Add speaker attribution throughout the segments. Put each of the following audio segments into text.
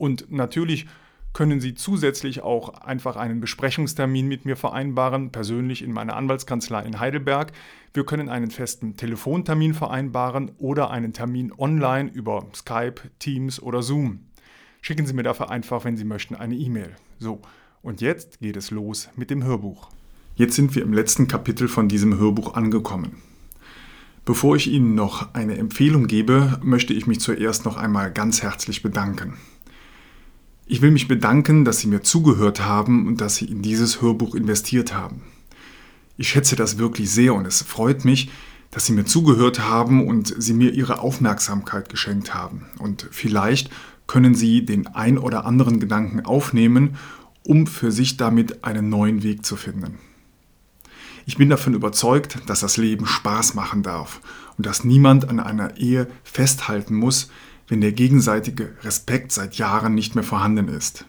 Speaker 1: Und natürlich können Sie zusätzlich auch einfach einen Besprechungstermin mit mir vereinbaren, persönlich in meiner Anwaltskanzlei in Heidelberg. Wir können einen festen Telefontermin vereinbaren oder einen Termin online über Skype, Teams oder Zoom. Schicken Sie mir dafür einfach, wenn Sie möchten, eine E-Mail. So, und jetzt geht es los mit dem Hörbuch. Jetzt sind wir im letzten Kapitel von diesem Hörbuch angekommen. Bevor ich Ihnen noch eine Empfehlung gebe, möchte ich mich zuerst noch einmal ganz herzlich bedanken. Ich will mich bedanken, dass Sie mir zugehört haben und dass Sie in dieses Hörbuch investiert haben. Ich schätze das wirklich sehr und es freut mich, dass Sie mir zugehört haben und Sie mir Ihre Aufmerksamkeit geschenkt haben. Und vielleicht können Sie den ein oder anderen Gedanken aufnehmen, um für sich damit einen neuen Weg zu finden. Ich bin davon überzeugt, dass das Leben Spaß machen darf und dass niemand an einer Ehe festhalten muss, wenn der gegenseitige Respekt seit Jahren nicht mehr vorhanden ist.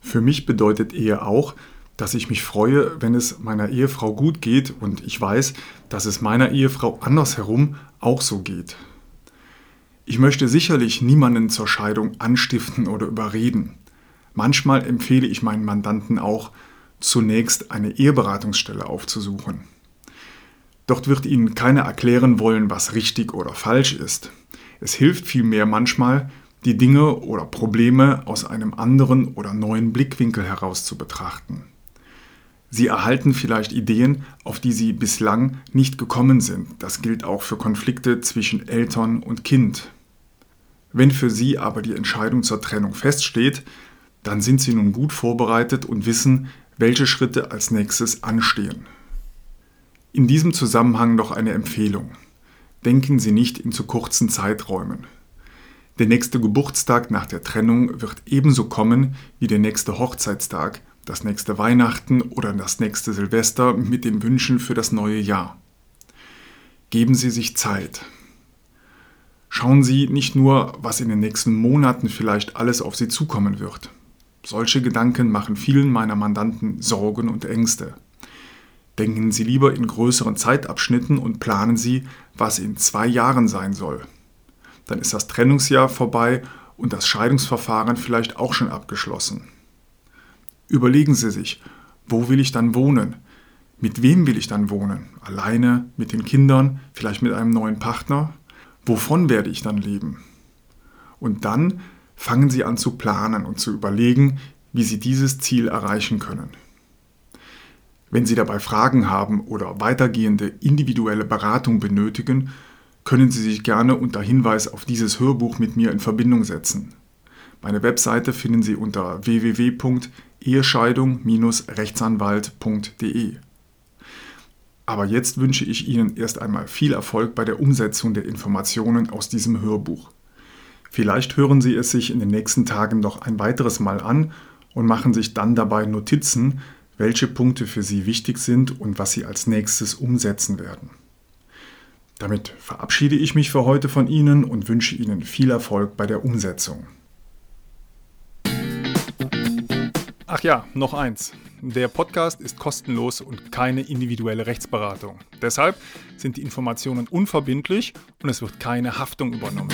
Speaker 1: Für mich bedeutet Ehe auch, dass ich mich freue, wenn es meiner Ehefrau gut geht und ich weiß, dass es meiner Ehefrau andersherum auch so geht. Ich möchte sicherlich niemanden zur Scheidung anstiften oder überreden. Manchmal empfehle ich meinen Mandanten auch, zunächst eine Eheberatungsstelle aufzusuchen. Dort wird ihnen keiner erklären wollen, was richtig oder falsch ist. Es hilft vielmehr manchmal, die Dinge oder Probleme aus einem anderen oder neuen Blickwinkel heraus zu betrachten. Sie erhalten vielleicht Ideen, auf die Sie bislang nicht gekommen sind. Das gilt auch für Konflikte zwischen Eltern und Kind. Wenn für Sie aber die Entscheidung zur Trennung feststeht, dann sind Sie nun gut vorbereitet und wissen, welche Schritte als nächstes anstehen. In diesem Zusammenhang noch eine Empfehlung denken Sie nicht in zu kurzen Zeiträumen. Der nächste Geburtstag nach der Trennung wird ebenso kommen wie der nächste Hochzeitstag, das nächste Weihnachten oder das nächste Silvester mit den Wünschen für das neue Jahr. Geben Sie sich Zeit. Schauen Sie nicht nur, was in den nächsten Monaten vielleicht alles auf Sie zukommen wird. Solche Gedanken machen vielen meiner Mandanten Sorgen und Ängste. Denken Sie lieber in größeren Zeitabschnitten und planen Sie, was in zwei Jahren sein soll. Dann ist das Trennungsjahr vorbei und das Scheidungsverfahren vielleicht auch schon abgeschlossen. Überlegen Sie sich, wo will ich dann wohnen? Mit wem will ich dann wohnen? Alleine, mit den Kindern, vielleicht mit einem neuen Partner? Wovon werde ich dann leben? Und dann fangen Sie an zu planen und zu überlegen, wie Sie dieses Ziel erreichen können. Wenn Sie dabei Fragen haben oder weitergehende individuelle Beratung benötigen, können Sie sich gerne unter Hinweis auf dieses Hörbuch mit mir in Verbindung setzen. Meine Webseite finden Sie unter www.ehescheidung-rechtsanwalt.de. Aber jetzt wünsche ich Ihnen erst einmal viel Erfolg bei der Umsetzung der Informationen aus diesem Hörbuch. Vielleicht hören Sie es sich in den nächsten Tagen noch ein weiteres Mal an und machen sich dann dabei Notizen, welche Punkte für Sie wichtig sind und was Sie als nächstes umsetzen werden. Damit verabschiede ich mich für heute von Ihnen und wünsche Ihnen viel Erfolg bei der Umsetzung. Ach ja, noch eins. Der Podcast ist kostenlos und keine individuelle Rechtsberatung. Deshalb sind die Informationen unverbindlich und es wird keine Haftung übernommen.